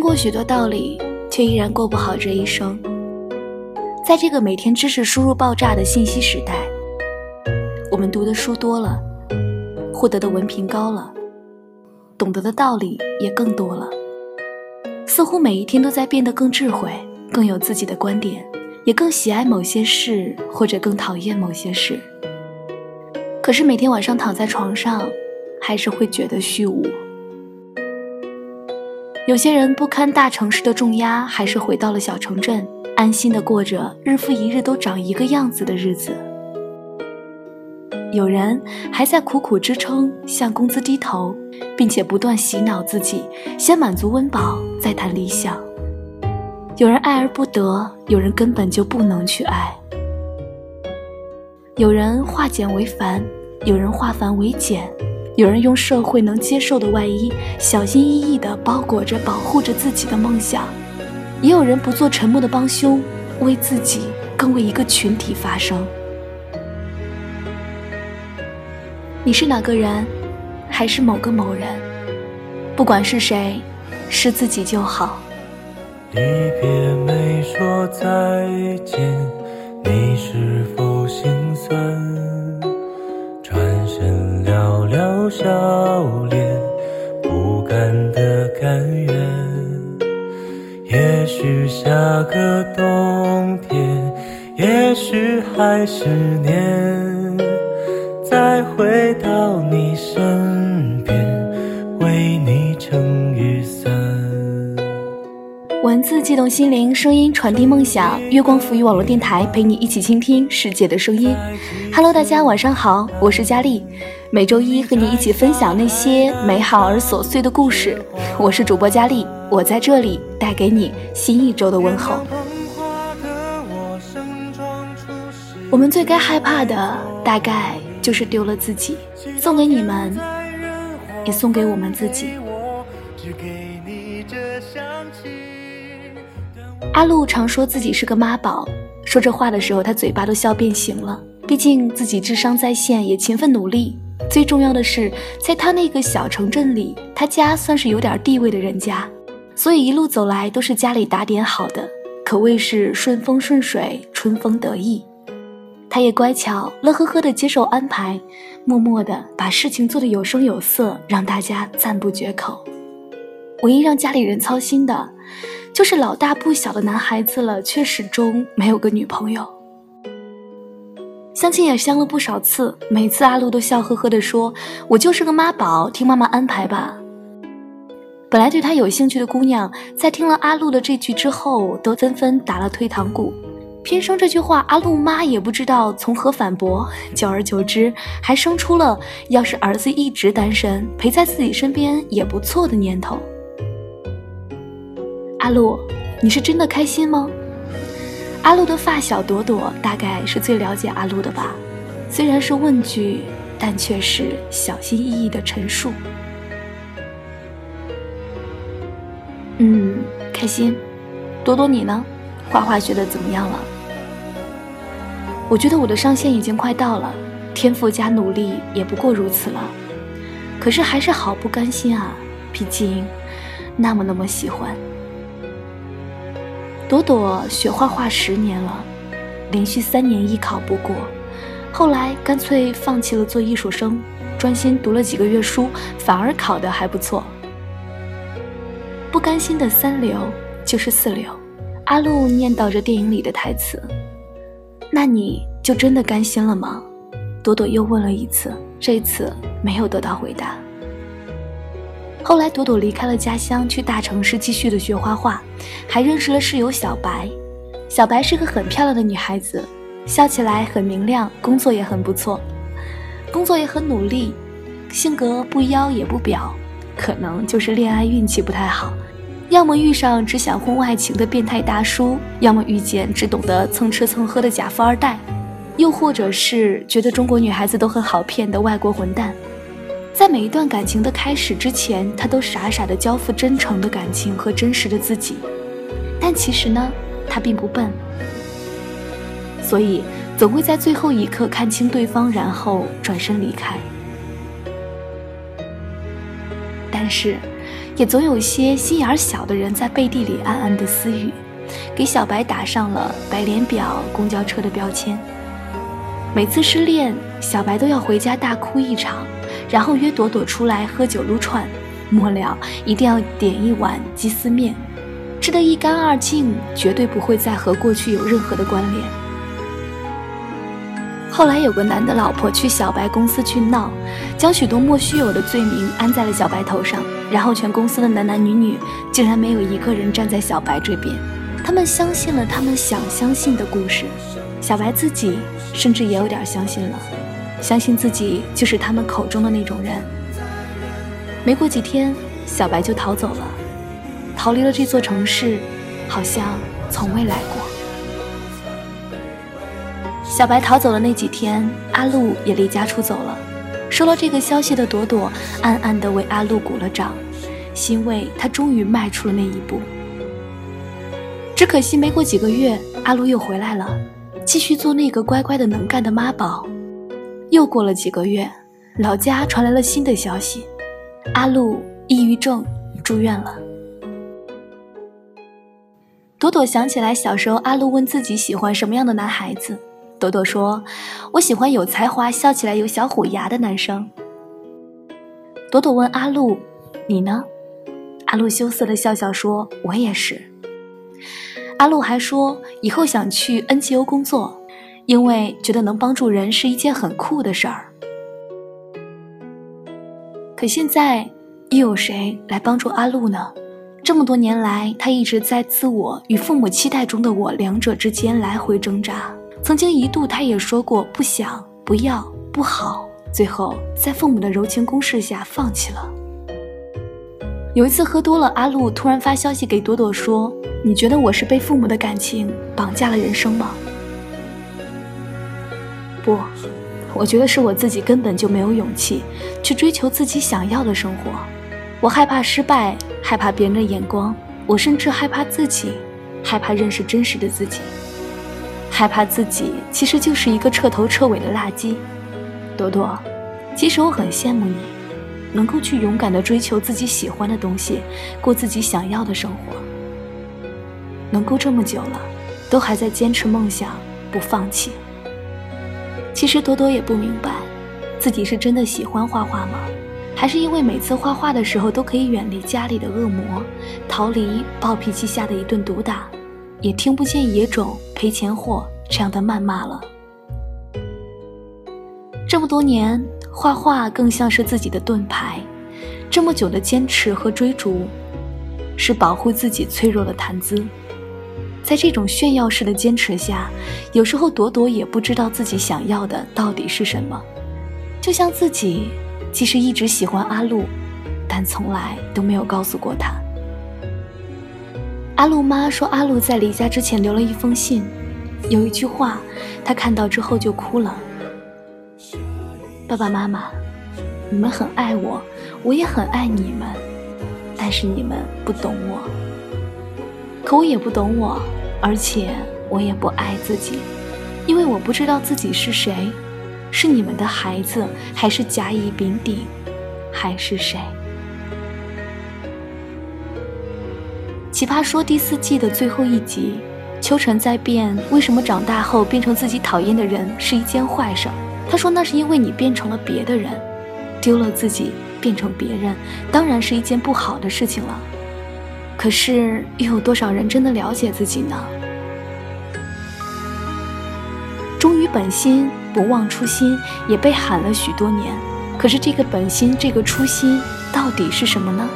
听过许多道理，却依然过不好这一生。在这个每天知识输入爆炸的信息时代，我们读的书多了，获得的文凭高了，懂得的道理也更多了，似乎每一天都在变得更智慧，更有自己的观点，也更喜爱某些事，或者更讨厌某些事。可是每天晚上躺在床上，还是会觉得虚无。有些人不堪大城市的重压，还是回到了小城镇，安心的过着日复一日都长一个样子的日子。有人还在苦苦支撑，向工资低头，并且不断洗脑自己，先满足温饱，再谈理想。有人爱而不得，有人根本就不能去爱。有人化简为繁，有人化繁为简。有人用社会能接受的外衣，小心翼翼地包裹着、保护着自己的梦想；也有人不做沉默的帮凶，为自己，更为一个群体发声。你是哪个人，还是某个某人？不管是谁，是自己就好。离别没说再见，你是否心酸？笑脸，不甘的甘愿。也许下个冬天，也许还是年，再回到你身边，为你撑雨伞。文字悸动心灵，声音传递梦想。月光浮语网络电台陪你一起倾听世界的声音。Hello，大家晚上好，我是佳丽。每周一和你一起分享那些美好而琐碎的故事，我是主播佳丽，我在这里带给你新一周的问候。我们最该害怕的，大概就是丢了自己。送给你们，也送给我们自己。阿路常说自己是个妈宝，说这话的时候，他嘴巴都笑变形了。毕竟自己智商在线，也勤奋努力。最重要的是，在他那个小城镇里，他家算是有点地位的人家，所以一路走来都是家里打点好的，可谓是顺风顺水，春风得意。他也乖巧，乐呵呵地接受安排，默默地把事情做得有声有色，让大家赞不绝口。唯一让家里人操心的，就是老大不小的男孩子了，却始终没有个女朋友。相亲也相了不少次，每次阿露都笑呵呵地说：“我就是个妈宝，听妈妈安排吧。”本来对他有兴趣的姑娘，在听了阿露的这句之后，都纷纷打了退堂鼓。偏生这句话，阿露妈也不知道从何反驳。久而久之，还生出了要是儿子一直单身，陪在自己身边也不错的念头。阿露，你是真的开心吗？阿路的发小朵朵大概是最了解阿路的吧，虽然是问句，但却是小心翼翼的陈述。嗯，开心。朵朵你呢？画画学的怎么样了？我觉得我的上限已经快到了，天赋加努力也不过如此了。可是还是好不甘心啊，毕竟那么那么喜欢。朵朵学画画十年了，连续三年艺考不过，后来干脆放弃了做艺术生，专心读了几个月书，反而考得还不错。不甘心的三流就是四流，阿路念叨着电影里的台词。那你就真的甘心了吗？朵朵又问了一次，这次没有得到回答。后来，朵朵离开了家乡，去大城市继续的学画画，还认识了室友小白。小白是个很漂亮的女孩子，笑起来很明亮，工作也很不错，工作也很努力，性格不妖也不表，可能就是恋爱运气不太好，要么遇上只想婚外情的变态大叔，要么遇见只懂得蹭吃蹭喝的假富二代，又或者是觉得中国女孩子都很好骗的外国混蛋。在每一段感情的开始之前，他都傻傻的交付真诚的感情和真实的自己。但其实呢，他并不笨，所以总会在最后一刻看清对方，然后转身离开。但是，也总有些心眼小的人在背地里暗暗的私语，给小白打上了白脸婊、公交车的标签。每次失恋，小白都要回家大哭一场，然后约朵朵出来喝酒撸串，末了一定要点一碗鸡丝面，吃得一干二净，绝对不会再和过去有任何的关联。后来有个男的老婆去小白公司去闹，将许多莫须有的罪名安在了小白头上，然后全公司的男男女女竟然没有一个人站在小白这边，他们相信了他们想相信的故事。小白自己甚至也有点相信了，相信自己就是他们口中的那种人。没过几天，小白就逃走了，逃离了这座城市，好像从未来过。小白逃走的那几天，阿露也离家出走了。收到这个消息的朵朵暗暗地为阿露鼓了掌，欣慰她终于迈出了那一步。只可惜没过几个月，阿露又回来了。继续做那个乖乖的能干的妈宝。又过了几个月，老家传来了新的消息：阿露抑郁症住院了。朵朵想起来小时候，阿露问自己喜欢什么样的男孩子，朵朵说：“我喜欢有才华、笑起来有小虎牙的男生。”朵朵问阿露：“你呢？”阿露羞涩的笑笑说：“我也是。”阿露还说，以后想去 NGO 工作，因为觉得能帮助人是一件很酷的事儿。可现在，又有谁来帮助阿露呢？这么多年来，她一直在自我与父母期待中的我两者之间来回挣扎。曾经一度，她也说过不想、不要、不好，最后在父母的柔情攻势下放弃了。有一次喝多了，阿露突然发消息给朵朵说。你觉得我是被父母的感情绑架了人生吗？不，我觉得是我自己根本就没有勇气去追求自己想要的生活。我害怕失败，害怕别人的眼光，我甚至害怕自己，害怕认识真实的自己，害怕自己其实就是一个彻头彻尾的垃圾。朵朵，其实我很羡慕你，能够去勇敢的追求自己喜欢的东西，过自己想要的生活。能够这么久了，都还在坚持梦想，不放弃。其实朵朵也不明白，自己是真的喜欢画画吗？还是因为每次画画的时候都可以远离家里的恶魔，逃离暴脾气下的一顿毒打，也听不见野种赔钱货这样的谩骂了。这么多年，画画更像是自己的盾牌。这么久的坚持和追逐，是保护自己脆弱的谈资。在这种炫耀式的坚持下，有时候朵朵也不知道自己想要的到底是什么。就像自己其实一直喜欢阿露，但从来都没有告诉过他。阿露妈说，阿露在离家之前留了一封信，有一句话，她看到之后就哭了。爸爸妈妈，你们很爱我，我也很爱你们，但是你们不懂我。可我也不懂我，而且我也不爱自己，因为我不知道自己是谁，是你们的孩子，还是甲乙丙丁，还是谁？奇葩说第四季的最后一集，秋晨在辩为什么长大后变成自己讨厌的人是一件坏事。他说那是因为你变成了别的人，丢了自己变成别人，当然是一件不好的事情了。可是，又有多少人真的了解自己呢？忠于本心，不忘初心，也被喊了许多年。可是，这个本心，这个初心，到底是什么呢？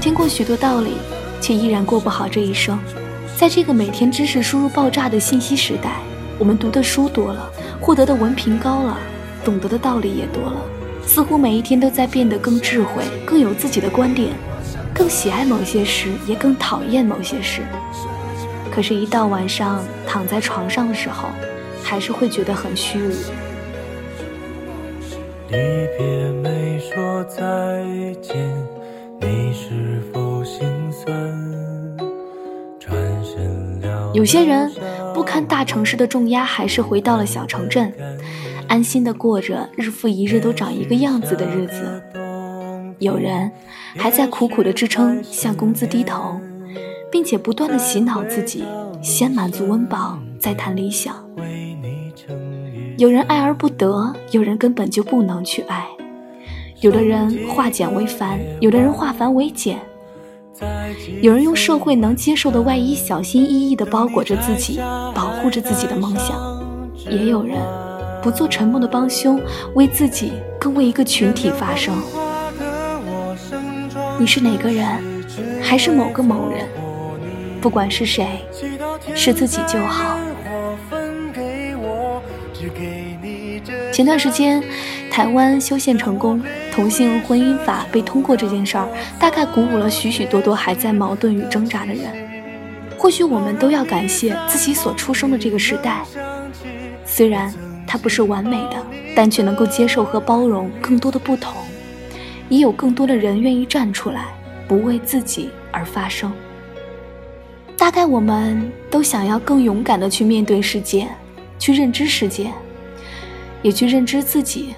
听过许多道理，却依然过不好这一生。在这个每天知识输入爆炸的信息时代，我们读的书多了，获得的文凭高了，懂得的道理也多了。似乎每一天都在变得更智慧，更有自己的观点，更喜爱某些事，也更讨厌某些事。可是，一到晚上躺在床上的时候，还是会觉得很虚无。离别没说再见，你是否心酸？转身了。有些人不堪大城市的重压，还是回到了小城镇。安心的过着日复一日都长一个样子的日子；有人还在苦苦的支撑，向工资低头，并且不断的洗脑自己，先满足温饱，再谈理想。有人爱而不得，有人根本就不能去爱。有的人化简为繁，有的人化繁为简。有人用社会能接受的外衣，小心翼翼地包裹着自己，保护着自己的梦想；也有人不做沉默的帮凶，为自己，更为一个群体发声。你是哪个人，还是某个某人？不管是谁，是自己就好。前段时间，台湾修宪成功，同性婚姻法被通过这件事儿，大概鼓舞了许许多多还在矛盾与挣扎的人。或许我们都要感谢自己所出生的这个时代，虽然它不是完美的，但却能够接受和包容更多的不同，也有更多的人愿意站出来，不为自己而发声。大概我们都想要更勇敢的去面对世界，去认知世界。也去认知自己，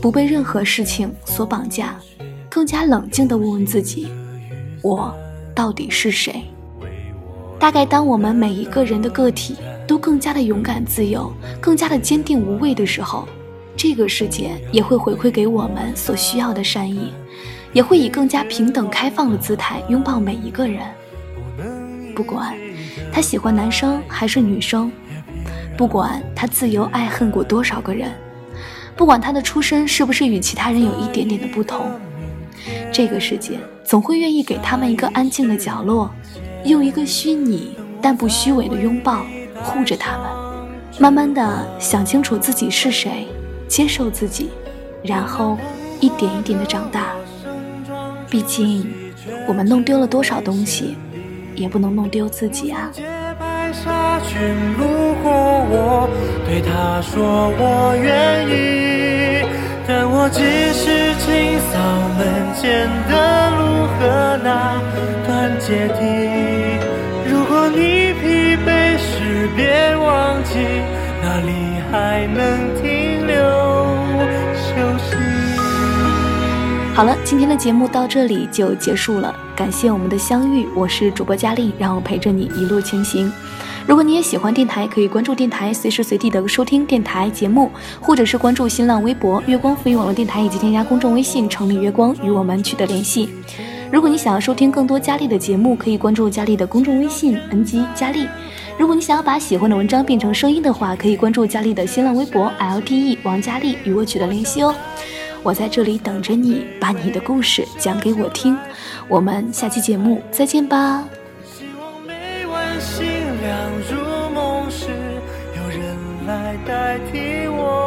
不被任何事情所绑架，更加冷静的问问自己：我到底是谁？大概当我们每一个人的个体都更加的勇敢、自由，更加的坚定无畏的时候，这个世界也会回馈给我们所需要的善意，也会以更加平等、开放的姿态拥抱每一个人。不管他喜欢男生还是女生。不管他自由爱恨过多少个人，不管他的出身是不是与其他人有一点点的不同，这个世界总会愿意给他们一个安静的角落，用一个虚拟但不虚伪的拥抱护着他们，慢慢的想清楚自己是谁，接受自己，然后一点一点的长大。毕竟，我们弄丢了多少东西，也不能弄丢自己啊。沙群路过，我对他说我愿意，但我只是清扫门前的路和那段阶梯。好了，今天的节目到这里就结束了，感谢我们的相遇，我是主播佳丽，让我陪着你一路前行。如果你也喜欢电台，可以关注电台，随时随地的收听电台节目，或者是关注新浪微博“月光浮语网络电台”，以及添加公众微信“城里月光”与我们取得联系。如果你想要收听更多佳丽的节目，可以关注佳丽的公众微信 “ng 佳丽”。如果你想要把喜欢的文章变成声音的话，可以关注佳丽的新浪微博 “lte 王佳丽”与我取得联系哦。我在这里等着你，把你的故事讲给我听。我们下期节目再见吧。希望每晚星亮如梦时，有人来代替我。